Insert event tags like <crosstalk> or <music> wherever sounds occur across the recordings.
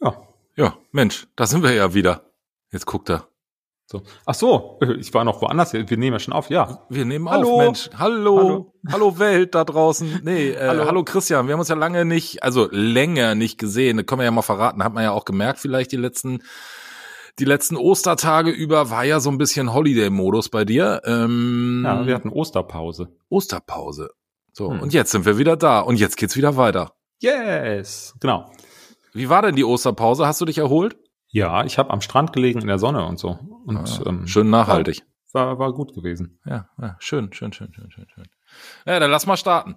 Ja. Ja, Mensch, da sind wir ja wieder. Jetzt guckt er. So. Ach so, ich war noch woanders. Wir nehmen ja schon auf, ja. Wir nehmen Hallo. auf, Mensch. Hallo. Hallo. Hallo. Welt da draußen. Nee, äh, hallo. Hallo. Christian. Wir haben uns ja lange nicht, also länger nicht gesehen. Das können wir ja mal verraten. Hat man ja auch gemerkt, vielleicht die letzten, die letzten Ostertage über war ja so ein bisschen Holiday-Modus bei dir. Ähm, Ja, wir hatten Osterpause. Osterpause. So, Hm. und jetzt sind wir wieder da. Und jetzt geht's wieder weiter. Yes, genau. Wie war denn die Osterpause? Hast du dich erholt? Ja, ich habe am Strand gelegen in der Sonne und so. Und Ah, ähm, schön nachhaltig. war, war gut gewesen. Ja, ja, schön, schön, schön, schön, schön, schön. Ja, dann lass mal starten.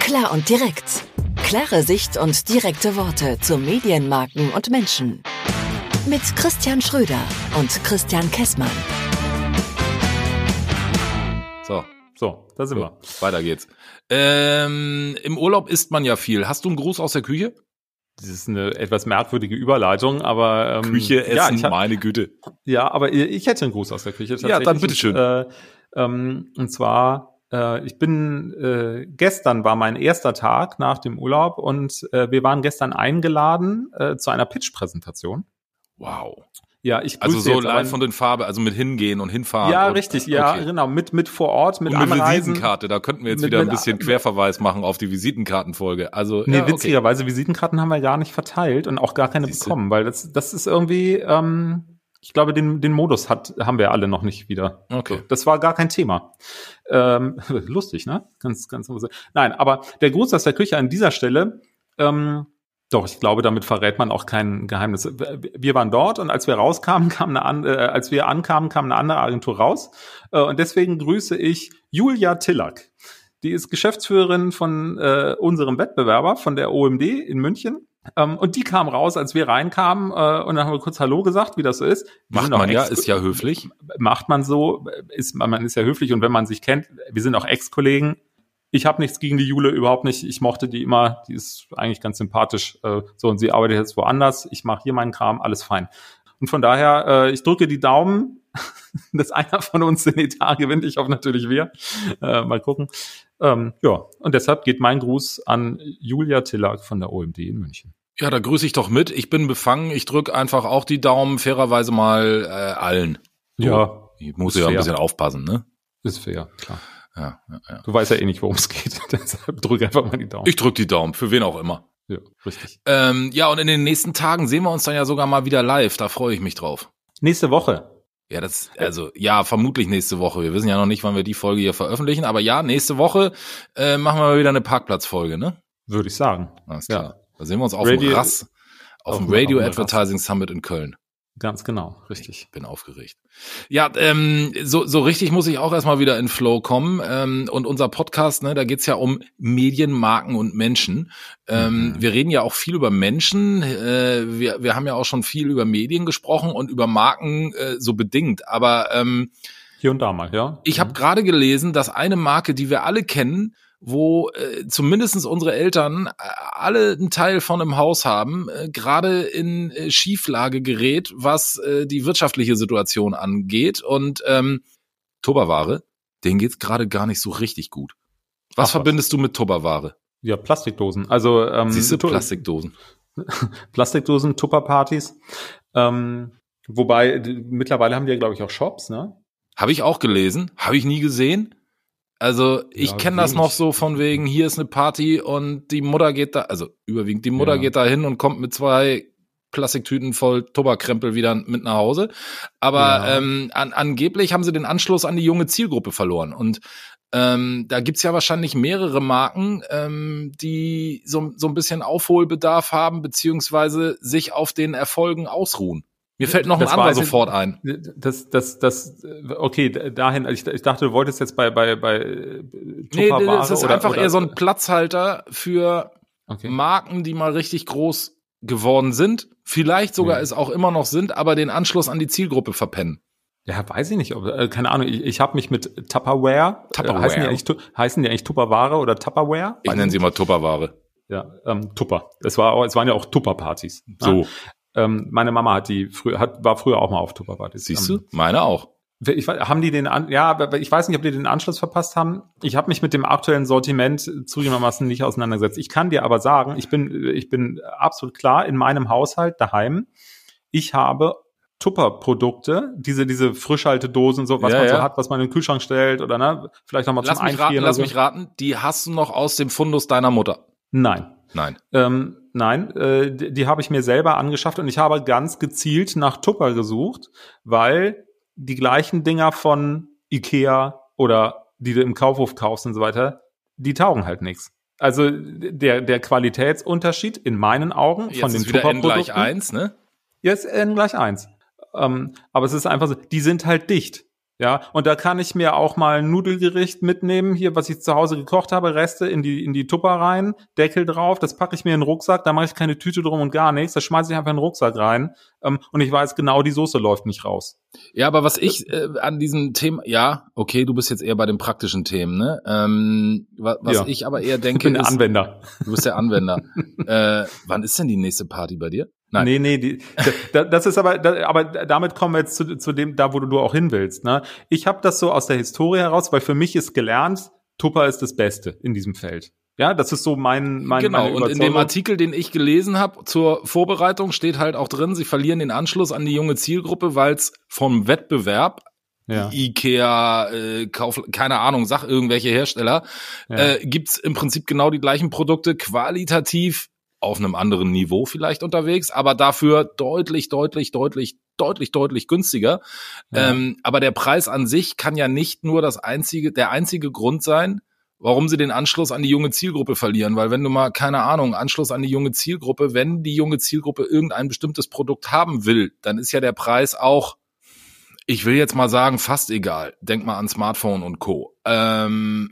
Klar und direkt. Klare Sicht und direkte Worte zu Medienmarken und Menschen. Mit Christian Schröder und Christian Kessmann. So, da sind so wir. weiter geht's. Ähm, Im Urlaub isst man ja viel. Hast du einen Gruß aus der Küche? Das ist eine etwas merkwürdige Überleitung, aber ähm, Küche ja, essen, hab, meine Güte. ja, aber ich hätte einen Gruß aus der Küche. Ja, dann bitteschön. Äh, ähm, und zwar, äh, ich bin äh, gestern war mein erster Tag nach dem Urlaub und äh, wir waren gestern eingeladen äh, zu einer Pitch-Präsentation. Wow. Ja, ich Also so live von den Farbe, also mit hingehen und hinfahren. Ja, und, richtig, ja, okay. genau, mit mit vor Ort, mit Und mit Anreisen. Visitenkarte, da könnten wir jetzt Mit- wieder ein bisschen Querverweis machen auf die Visitenkartenfolge. Also, Nee, ja, okay. witzigerweise, Visitenkarten haben wir gar nicht verteilt und auch gar keine Siehste. bekommen, weil das, das ist irgendwie, ähm, ich glaube, den, den Modus hat, haben wir alle noch nicht wieder. Okay. Das war gar kein Thema. Ähm, <laughs> lustig, ne? Ganz, ganz lustig. Nein, aber der Gruß aus der Küche an dieser Stelle, ähm, doch, ich glaube, damit verrät man auch kein Geheimnis. Wir waren dort und als wir rauskamen, kam eine äh, als wir ankamen, kam eine andere Agentur raus. Äh, und deswegen grüße ich Julia Tillack. Die ist Geschäftsführerin von äh, unserem Wettbewerber, von der OMD in München. Ähm, und die kam raus, als wir reinkamen, äh, und dann haben wir kurz Hallo gesagt, wie das so ist. Wir Macht man ja, ist ja höflich. macht man so, ist man ist ja höflich und wenn man sich kennt, wir sind auch Ex-Kollegen. Ich habe nichts gegen die Jule, überhaupt nicht. Ich mochte die immer, die ist eigentlich ganz sympathisch. Äh, so und sie arbeitet jetzt woanders. Ich mache hier meinen Kram, alles fein. Und von daher, äh, ich drücke die Daumen, <laughs> dass einer von uns den Etat gewinnt. Ich hoffe natürlich wir. Äh, mal gucken. Ähm, ja, und deshalb geht mein Gruß an Julia Tillack von der OMD in München. Ja, da grüße ich doch mit. Ich bin befangen. Ich drück einfach auch die Daumen, fairerweise mal äh, allen. So. Ja, Ich muss ja ein bisschen aufpassen, ne? ist fair, klar. Ja, ja, ja. Du weißt ja eh nicht, worum es geht. <laughs> deshalb drücke einfach mal die Daumen. Ich drück die Daumen, für wen auch immer. ja, richtig. Ähm, ja, und in den nächsten Tagen sehen wir uns dann ja sogar mal wieder live. Da freue ich mich drauf. Nächste Woche. Ja, das, also, ja, vermutlich nächste Woche. Wir wissen ja noch nicht, wann wir die Folge hier veröffentlichen, aber ja, nächste Woche äh, machen wir mal wieder eine Parkplatzfolge, ne? Würde ich sagen. Alles Ja. klar. Da sehen wir uns auf Radio- dem RAS, auf, auf dem Radio Advertising Summit in Köln. Ganz genau, richtig. Bin aufgeregt. Ja, ähm, so, so richtig muss ich auch erstmal wieder in Flow kommen. Ähm, und unser Podcast, ne, da geht's ja um Medien, Marken und Menschen. Ähm, Mhm. Wir reden ja auch viel über Menschen. Äh, wir, wir haben ja auch schon viel über Medien gesprochen und über Marken äh, so bedingt. Aber ähm, Hier und da mal, ja. ich habe gerade gelesen, dass eine Marke, die wir alle kennen, wo äh, zumindest unsere Eltern äh, alle einen Teil von im Haus haben, äh, gerade in äh, Schieflage gerät, was äh, die wirtschaftliche Situation angeht. Und ähm, Tupperware, denen geht's gerade gar nicht so richtig gut. Was Ach, was. verbindest du mit Tupperware? Ja, Plastikdosen. Also ähm, Siehst du Plastikdosen? <laughs> Plastikdosen, Tupperpartys. Ähm, wobei mittlerweile haben die ja, glaube ich, auch Shops, ne? Habe ich auch gelesen, habe ich nie gesehen. Also ich Ja, kenne das noch so von wegen, hier ist eine Party und die Mutter geht da, also überwiegend die Mutter Ja. geht da hin und kommt mit zwei Plastiktüten voll Tubakkrempel wieder mit nach Hause. Aber Ja. ähm, an, angeblich haben sie den Anschluss an die junge Zielgruppe verloren. Und ähm, da gibt's ja wahrscheinlich mehrere Marken, ähm, die so, so ein bisschen Aufholbedarf haben, beziehungsweise sich auf den Erfolgen ausruhen. Mir fällt noch ein anderer sofort ein. Das, das, das, okay, dahin, ich, ich dachte, du wolltest jetzt bei, bei, bei äh, Nee, Tupperware das ist oder, einfach oder, eher so ein Platzhalter für okay. Marken, die mal richtig groß geworden sind, vielleicht sogar Ja. es auch immer noch sind, aber den Anschluss an die Zielgruppe verpennen. Ja, weiß ich nicht, ob, äh, keine Ahnung, ich, ich habe mich mit Tupperware, Tupperware. Äh, heißen, die eigentlich, heißen die eigentlich Tupperware oder Tupperware? Ich nenne sie mal Tupperware. Ja, ähm, Tupper. Es war es waren ja auch Tupperpartys. So, Ähm, meine Mama hat die früher, hat, war früher auch mal auf Tupperpartys. siehst du? Meine auch. Ich, haben die den, an, ja, aber ich weiß nicht, ob die den Anschluss verpasst haben. Ich habe mich mit dem aktuellen Sortiment zugegebenermaßen nicht auseinandergesetzt. Ich kann dir aber sagen, ich bin, ich bin absolut klar in meinem Haushalt daheim. Ich habe Tupper-Produkte, diese, diese Frischhaltedosen, so was ja, man so hat, was man in den Kühlschrank stellt oder ne, vielleicht nochmal zum Einfrieren. Raten, lass so. mich raten, die hast du noch aus dem Fundus deiner Mutter. Nein. Nein. Ähm, nein, äh, die, die habe ich mir selber angeschafft und ich habe ganz gezielt nach Tupper gesucht, weil die gleichen Dinger von Ikea oder die du im Kaufhof kaufst und so weiter, die taugen halt nichts. Also der, der Qualitätsunterschied in meinen Augen Jetzt von den Tupper-Produkten. gleich eins, ne? Jetzt N gleich eins. Ähm, aber es ist einfach so, die sind halt dicht. Ja, und da kann ich mir auch mal ein Nudelgericht mitnehmen, hier, was ich zu Hause gekocht habe, Reste in die, in die Tupper rein, Deckel drauf, das packe ich mir in den Rucksack, da mache ich keine Tüte drum und gar nichts, da schmeiße ich einfach in den Rucksack rein ähm, und ich weiß genau, die Soße läuft nicht raus. Ja, aber was ich äh, an diesem Thema, ja, okay, du bist jetzt eher bei den praktischen Themen, ne? Ähm, was ja. ich aber eher <laughs> denke, ich bin der ist, Anwender. Du bist der Anwender. äh, wann ist denn die nächste Party bei dir? Nein. Nee, nee, die, das ist aber, aber damit kommen wir jetzt zu, zu dem, da wo du auch hin willst. Ne? Ich habe das so aus der Historie heraus, weil für mich ist gelernt, Tupper ist das Beste in diesem Feld. Ja, das ist so mein, mein Genau, und in dem Artikel, den ich gelesen habe zur Vorbereitung, steht halt auch drin, sie verlieren den Anschluss an die junge Zielgruppe, weil es vom Wettbewerb ja. Ikea, äh, Kauf, keine Ahnung, sag irgendwelche Hersteller, ja. äh, gibt's im Prinzip genau die gleichen Produkte, qualitativ auf einem anderen Niveau vielleicht unterwegs, aber dafür deutlich, deutlich, deutlich, deutlich, deutlich günstiger. Ja. Ähm, aber der Preis an sich kann ja nicht nur das einzige, der einzige Grund sein, warum sie den Anschluss an die junge Zielgruppe verlieren. Weil wenn du mal, keine Ahnung, Anschluss an die junge Zielgruppe, wenn die junge Zielgruppe irgendein bestimmtes Produkt haben will, dann ist ja der Preis auch, ich will jetzt mal sagen, fast egal. Denk mal an Smartphone und Co. Ähm,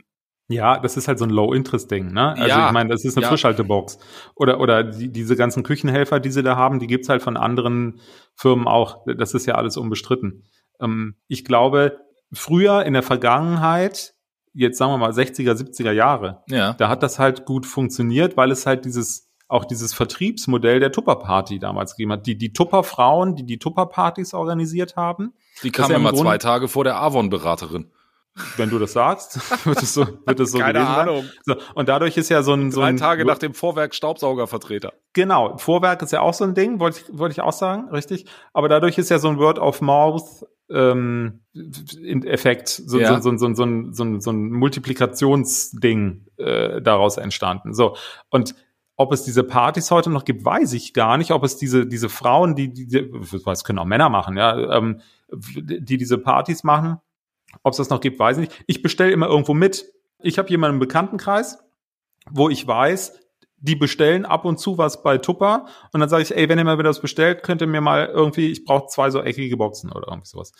ja, das ist halt so ein Low-Interest-Ding, ne? Also ja, ich meine, das ist eine ja. Frischhaltebox. Oder, oder die, diese ganzen Küchenhelfer, die sie da haben, die gibt's halt von anderen Firmen auch. Das ist ja alles unbestritten. Ähm, ich glaube, früher in der Vergangenheit, jetzt sagen wir mal 60er, 70er Jahre, ja. da hat das halt gut funktioniert, weil es halt dieses auch dieses Vertriebsmodell der Tupper-Party damals gegeben hat. Die, die Tupper-Frauen, die die Tupper-Partys organisiert haben. Die kamen immer zwei Tage vor der Avon-Beraterin. Wenn du das sagst, <laughs> wird es so, wird es so Keine gewesen Ahnung. sein. So, und dadurch ist ja so ein, so ein. Drei Tage nach dem Vorwerk Staubsaugervertreter. Genau. Vorwerk ist ja auch so ein Ding, wollte ich, wollte ich auch sagen, richtig. Aber dadurch ist ja so ein Word of Mouth, ähm, Effekt, so, ja. so, so, so, so, ein, so, ein, so ein Multiplikationsding äh, daraus entstanden. So. Und ob es diese Partys heute noch gibt, weiß ich gar nicht. Ob es diese, diese Frauen, die, die, die was können auch Männer machen, ja, ähm, die diese Partys machen, ob es das noch gibt, weiß ich nicht. Ich bestelle immer irgendwo mit. Ich habe jemanden im Bekanntenkreis, wo ich weiß, die bestellen ab und zu was bei Tupper und dann sage ich, ey, wenn ihr mal wieder was bestellt, könnt ihr mir mal irgendwie, ich brauche zwei so eckige Boxen oder irgendwie sowas.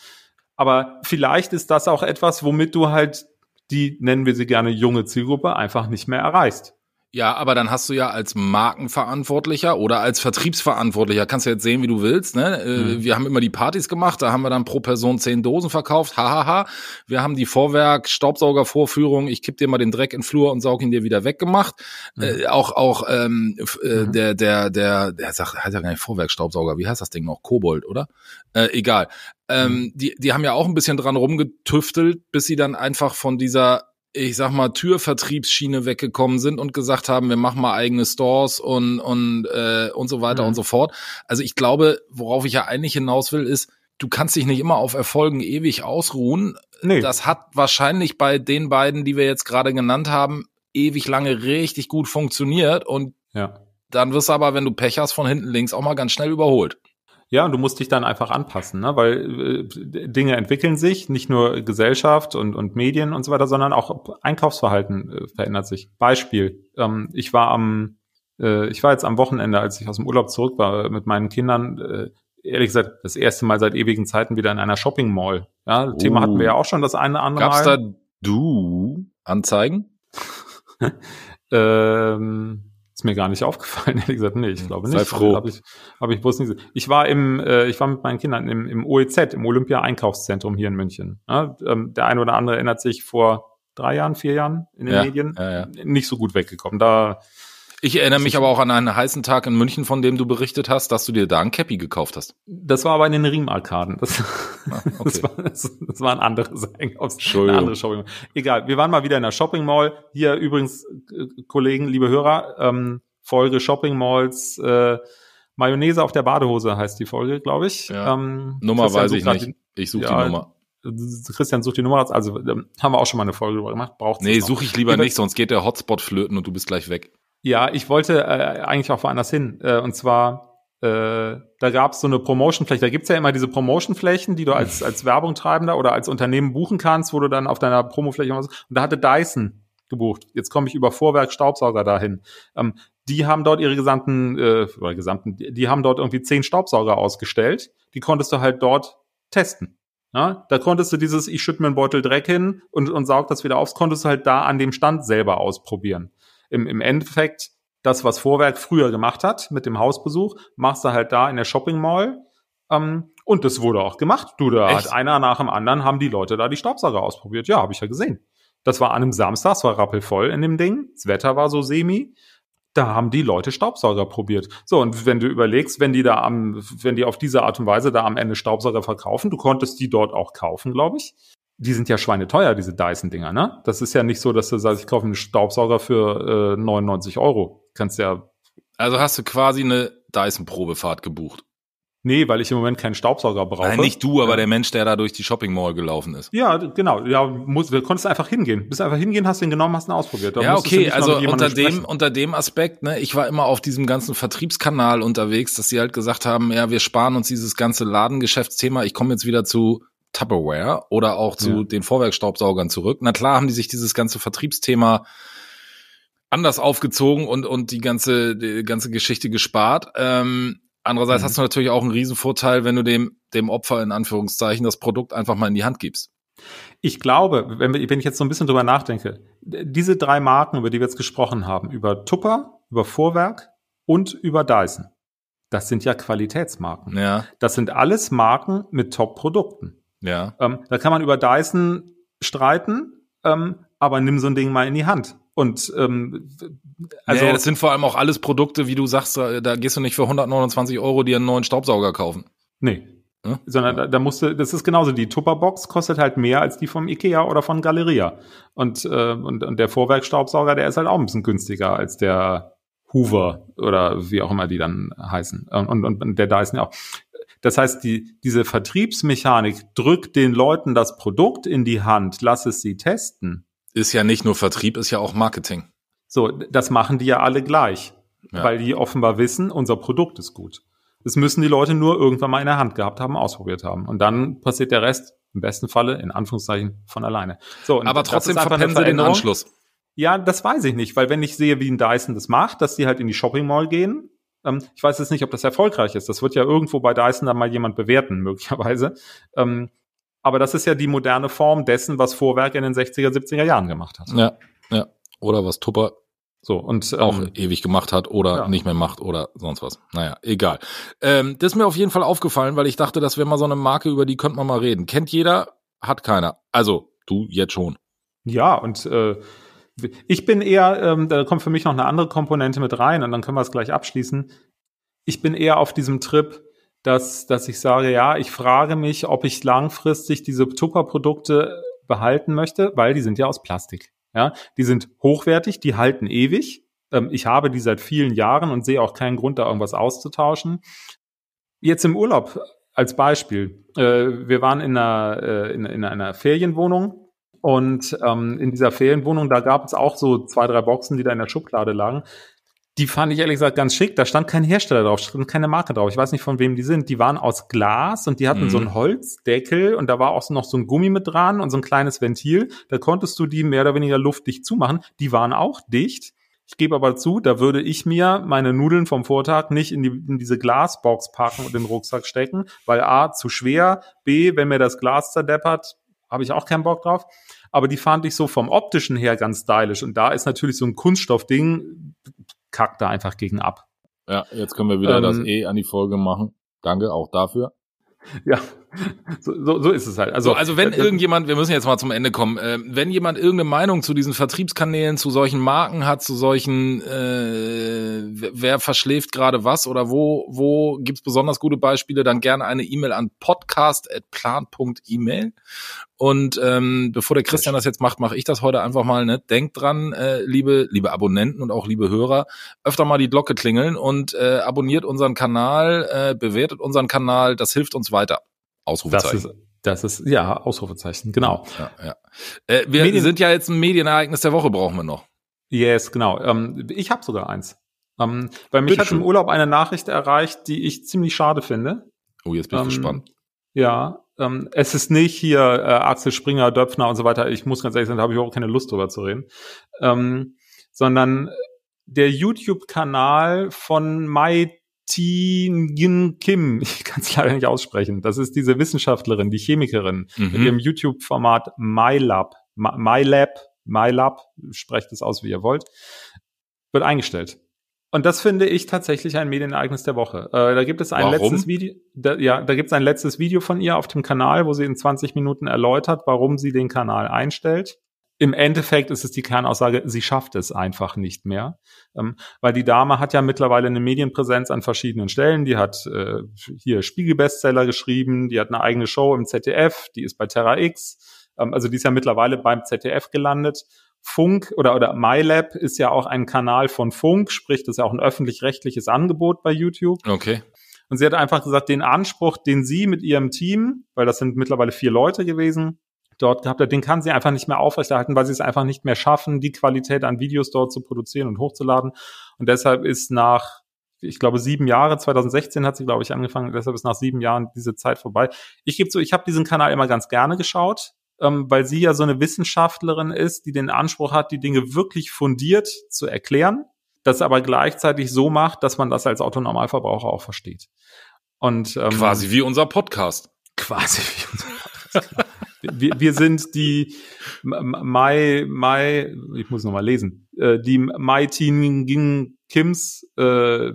Aber vielleicht ist das auch etwas, womit du halt die, nennen wir sie gerne junge Zielgruppe, einfach nicht mehr erreichst. Ja, aber dann hast du ja als Markenverantwortlicher oder als Vertriebsverantwortlicher, kannst du jetzt sehen, wie du willst. Ne? Äh, mhm. Wir haben immer die Partys gemacht, da haben wir dann pro Person zehn Dosen verkauft, hahaha. Wir haben die Vorwerk, Staubsaugervorführung, ich kipp dir mal den Dreck in den Flur und saug ihn dir wieder weggemacht. Mhm. Äh, auch auch ähm, äh, mhm. der, der, der, der sagt, heißt ja gar nicht Vorwerk, Staubsauger, wie heißt das Ding noch? Kobold, oder? Äh, egal. Ähm, mhm. die, die haben ja auch ein bisschen dran rumgetüftelt, bis sie dann einfach von dieser ich sag mal, Türvertriebsschiene weggekommen sind und gesagt haben, wir machen mal eigene Stores und, und, äh, und so weiter mhm. und so fort. Also ich glaube, worauf ich ja eigentlich hinaus will, ist, du kannst dich nicht immer auf Erfolgen ewig ausruhen. Nee. Das hat wahrscheinlich bei den beiden, die wir jetzt gerade genannt haben, ewig lange richtig gut funktioniert und ja. dann wirst du aber, wenn du Pech hast, von hinten links auch mal ganz schnell überholt. Ja, und du musst dich dann einfach anpassen, ne? weil äh, Dinge entwickeln sich, nicht nur Gesellschaft und, und Medien und so weiter, sondern auch Einkaufsverhalten äh, verändert sich. Beispiel, ähm, ich war am, äh, ich war jetzt am Wochenende, als ich aus dem Urlaub zurück war mit meinen Kindern, äh, ehrlich gesagt, das erste Mal seit ewigen Zeiten wieder in einer Shopping Mall. Ja, oh. Thema hatten wir ja auch schon das eine oder andere Gab's Mal. Gab's da du Anzeigen? <laughs> ähm, ist mir gar nicht <laughs> aufgefallen, ehrlich gesagt. Nee, ich hm, glaube nicht. Sei froh. Hab ich, hab ich bloß nicht. Ich war im, äh, ich war mit meinen Kindern im, im OEZ, im Olympia-Einkaufszentrum hier in München. Ja, ähm, der eine oder andere erinnert sich vor drei Jahren, vier Jahren in den ja, Medien ja. nicht so gut weggekommen. Da Ich erinnere mich aber auch an einen heißen Tag in München, von dem du berichtet hast, dass du dir da ein Cappy gekauft hast. Das war aber in den Riemarkaden. Das, Ah, <laughs> okay. das, war, das, das war ein anderes <laughs> Entschuldigung. eine andere Shopping Mall. Egal, wir waren mal wieder in der Shopping Mall. Hier übrigens, äh, Kollegen, liebe Hörer, ähm, Folge Shopping Malls, äh, Mayonnaise auf der Badehose heißt die Folge, glaube ich. Ja. Ähm, Nummer Christian weiß ich nicht. Ich suche Ja, die Nummer. Christian sucht die Nummer. Also ähm, haben wir auch schon mal eine Folge drüber gemacht. Braucht Nee, suche ich lieber Lieber- nicht, sonst geht der Hotspot flöten und du bist gleich weg. Ja, ich wollte äh, eigentlich auch woanders hin. Äh, und zwar, äh, da gab es so eine Promotion-Fläche. Da gibt's ja immer diese Promotion-Flächen, die du als, als Werbung treibender oder als Unternehmen buchen kannst, wo du dann auf deiner Promofläche. Und da hatte Dyson gebucht. Jetzt komme ich über Vorwerk Staubsauger dahin. Ähm, die haben dort ihre gesamten, äh, oder gesamten, die, die haben dort irgendwie zehn Staubsauger ausgestellt. Die konntest du halt dort testen. Ja, da konntest du dieses, ich schütte mir einen Beutel Dreck hin und, und saug das wieder auf, konntest du halt da an dem Stand selber ausprobieren. Im, im Endeffekt, das, was Vorwerk früher gemacht hat mit dem Hausbesuch, machst du halt da in der Shopping Mall. Ähm, und das wurde auch gemacht. Du, da Echt? hat einer nach dem anderen haben die Leute da die Staubsauger ausprobiert. Ja, habe ich ja gesehen. Das war an einem Samstag, es war rappelvoll in dem Ding. Das Wetter war so semi. Da haben die Leute Staubsauger probiert. So, und wenn du überlegst, wenn die da am, wenn die auf diese Art und Weise da am Ende Staubsauger verkaufen, du konntest die dort auch kaufen, glaube ich. Die sind ja schweineteuer, diese Dyson-Dinger, ne? Das ist ja nicht so, dass du sagst, ich kaufe einen Staubsauger für äh, 99 Euro. Kannst ja, Also hast du quasi eine Dyson-Probefahrt gebucht. nee, weil ich im Moment keinen Staubsauger brauche. Nein, nicht du, aber Ja. der Mensch, der da durch die Shopping Mall gelaufen ist. Ja, genau. Ja, muss, du konntest einfach hingehen. Bist einfach hingehen, hast den genommen, hast ihn ausprobiert. Da ja, okay, also unter dem, sprechen. unter dem Aspekt, ne, ich war immer auf diesem ganzen Vertriebskanal unterwegs, dass sie halt gesagt haben, ja, wir sparen uns dieses ganze Ladengeschäftsthema, ich komme jetzt wieder zu Tupperware oder auch zu Ja. den Vorwerkstaubsaugern zurück. Na klar haben die sich dieses ganze Vertriebsthema anders aufgezogen und, und die ganze, die ganze Geschichte gespart. Ähm, andererseits Mhm. hast du natürlich auch einen Riesenvorteil, wenn du dem, dem Opfer in Anführungszeichen das Produkt einfach mal in die Hand gibst. Ich glaube, wenn, wenn ich jetzt so ein bisschen drüber nachdenke, diese drei Marken, über die wir jetzt gesprochen haben, über Tupper, über Vorwerk und über Dyson, das sind ja Qualitätsmarken. Ja, Das sind alles Marken mit Top-Produkten. Ja. Ähm, da kann man über Dyson streiten, ähm, aber nimm so ein Ding mal in die Hand. Und ähm, also nee, das sind vor allem auch alles Produkte, wie du sagst, da, da gehst du nicht für 129 Euro dir einen neuen Staubsauger kaufen. nee. Hm? Sondern da, da musste, das ist genauso, die Tupperbox kostet halt mehr als die vom Ikea oder von Galeria. Und, äh, und, und der Vorwerkstaubsauger, der ist halt auch ein bisschen günstiger als der Hoover oder wie auch immer die dann heißen. Und, und, und der Dyson ja auch. Das heißt, die, diese Vertriebsmechanik drückt den Leuten das Produkt in die Hand, lass es sie testen. Ist ja nicht nur Vertrieb, ist ja auch Marketing. So, das machen die ja alle gleich, Ja. weil die offenbar wissen, unser Produkt ist gut. Das müssen die Leute nur irgendwann mal in der Hand gehabt haben, ausprobiert haben. Und dann passiert der Rest im besten Falle, in Anführungszeichen, von alleine. So, Aber trotzdem verpennen sie den. Anschluss. Ja, das weiß ich nicht, weil wenn ich sehe, wie ein Dyson das macht, dass die halt in die Shopping Mall gehen, ähm, ich weiß jetzt nicht, ob das erfolgreich ist. Das wird ja irgendwo bei Dyson dann mal jemand bewerten, <laughs> möglicherweise. Ähm, aber das ist ja die moderne Form dessen, was Vorwerk in den 60er, 70er Jahren gemacht hat. Ja, ja. Oder was Tupper So, und ähm, auch ewig gemacht hat oder ja. nicht mehr macht oder sonst was. Naja, egal. Ähm, das ist mir auf jeden Fall aufgefallen, weil ich dachte, das wäre mal so eine Marke, über die könnte man mal reden. Kennt jeder, hat keiner. Also, du jetzt schon. Ja, und äh, ich bin eher, ähm, da kommt für mich noch eine andere Komponente mit rein und dann können wir es gleich abschließen. Ich bin eher auf diesem Trip, dass, dass ich sage, ja, ich frage mich, ob ich langfristig diese Tupper-Produkte behalten möchte, weil die sind ja aus Plastik. Ja, die sind hochwertig, die halten ewig. Ähm, ich habe die seit vielen Jahren und sehe auch keinen Grund, da irgendwas auszutauschen. Jetzt im Urlaub als Beispiel. Äh, wir waren in einer, äh, in, in einer Ferienwohnung und ähm, in dieser Ferienwohnung, da gab es auch so zwei, drei Boxen, die da in der Schublade lagen. Die fand ich ehrlich gesagt ganz schick. Da stand kein Hersteller drauf, stand keine Marke drauf. Ich weiß nicht, von wem die sind. Die waren aus Glas und die hatten Mhm. so einen Holzdeckel und da war auch noch so ein Gummi mit dran und so ein kleines Ventil. Da konntest du die mehr oder weniger luftdicht zumachen. Die waren auch dicht. Ich gebe aber zu, da würde ich mir meine Nudeln vom Vortag nicht in, die, in diese Glasbox packen und in den Rucksack stecken, weil A, zu schwer, B, wenn mir das Glas zerdeppert, habe ich auch keinen Bock drauf. Aber die fand ich so vom optischen her ganz stylisch. Und da ist natürlich so ein Kunststoffding, kackt da einfach gegen ab. Ja, jetzt können wir wieder Ähm, das E an die Folge machen. Danke auch dafür. Ja, so, so, so ist es halt. Also, so, also wenn äh, irgendjemand, wir müssen jetzt mal zum Ende kommen, äh, wenn jemand irgendeine Meinung zu diesen Vertriebskanälen, zu solchen Marken hat, zu solchen, äh, wer verschläft gerade was oder wo, wo gibt's besonders gute Beispiele, dann gerne eine E-Mail an podcast.plan.email. Und ähm, bevor der Christian das jetzt macht, mache ich das heute einfach mal. Ne? Denkt dran, äh, liebe, liebe Abonnenten und auch liebe Hörer, öfter mal die Glocke klingeln und äh, abonniert unseren Kanal, äh, bewertet unseren Kanal, das hilft uns weiter. Ausrufezeichen. Das ist, das ist ja, Ausrufezeichen, genau. Ja, ja. Äh, wir Medien sind ja jetzt ein Medienereignis der Woche, brauchen wir noch. Yes, genau. Ähm, ich habe sogar eins. Ähm, weil mich Bitte hat schön. im Urlaub eine Nachricht erreicht, die ich ziemlich schade finde. Oh, jetzt bin ich ähm, gespannt. Ja, ähm, es ist nicht hier äh, Axel Springer, Döpfner und so weiter. Ich muss ganz ehrlich sagen, da habe ich auch keine Lust drüber zu reden. Ähm, sondern der YouTube-Kanal von Mai Tin Kim, <laughs> ich kann es leider nicht aussprechen. Das ist diese Wissenschaftlerin, die Chemikerin mhm. mit ihrem YouTube-Format MyLab, MyLab, MyLab, sprecht es aus, wie ihr wollt, wird eingestellt. Und das finde ich tatsächlich ein Medienereignis der Woche. Äh, da gibt es ein warum? letztes Video, da, ja, da gibt es ein letztes Video von ihr auf dem Kanal, wo sie in 20 Minuten erläutert, warum sie den Kanal einstellt im Endeffekt ist es die Kernaussage, sie schafft es einfach nicht mehr. Ähm, weil die Dame hat ja mittlerweile eine Medienpräsenz an verschiedenen Stellen. Die hat äh, hier Spiegelbestseller geschrieben, die hat eine eigene Show im ZDF, die ist bei Terra X. Ähm, also die ist ja mittlerweile beim ZDF gelandet. Funk oder, oder MyLab ist ja auch ein Kanal von Funk, sprich, das ist ja auch ein öffentlich-rechtliches Angebot bei YouTube. Okay. Und sie hat einfach gesagt, den Anspruch, den sie mit ihrem Team, weil das sind mittlerweile vier Leute gewesen, dort gehabt hat, den kann sie einfach nicht mehr aufrechterhalten, weil sie es einfach nicht mehr schaffen, die Qualität an Videos dort zu produzieren und hochzuladen. Und deshalb ist nach, ich glaube, sieben Jahre, 2016 hat sie, glaube ich, angefangen, deshalb ist nach sieben Jahren diese Zeit vorbei. Ich gebe so, ich habe diesen Kanal immer ganz gerne geschaut, ähm, weil sie ja so eine Wissenschaftlerin ist, die den Anspruch hat, die Dinge wirklich fundiert zu erklären, das aber gleichzeitig so macht, dass man das als Autonormalverbraucher auch versteht. Und ähm, quasi wie unser Podcast. Quasi wie unser Podcast <laughs> wir, wir sind die Mai, Mai, ich muss nochmal lesen, äh, die Mai Ging Kims äh,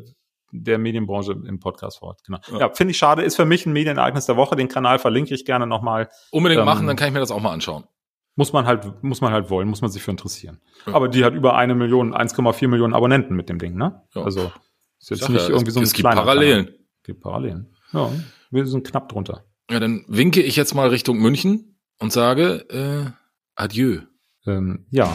der Medienbranche im Podcast vor Ort. Genau. Ja, ja finde ich schade, ist für mich ein Medienereignis der Woche. Den Kanal verlinke ich gerne nochmal. Unbedingt ähm, machen, dann kann ich mir das auch mal anschauen. Muss man halt, muss man halt wollen, muss man sich für interessieren. Ja. Aber die hat über eine Million, 1,4 Millionen Abonnenten mit dem Ding, ne? Ja. Also ist jetzt nicht ja, irgendwie so ein Es gibt Parallelen. Kanal. Es gibt Parallelen. Ja, wir sind knapp drunter. Ja, dann winke ich jetzt mal Richtung München und sage äh, Adieu. Ähm, ja.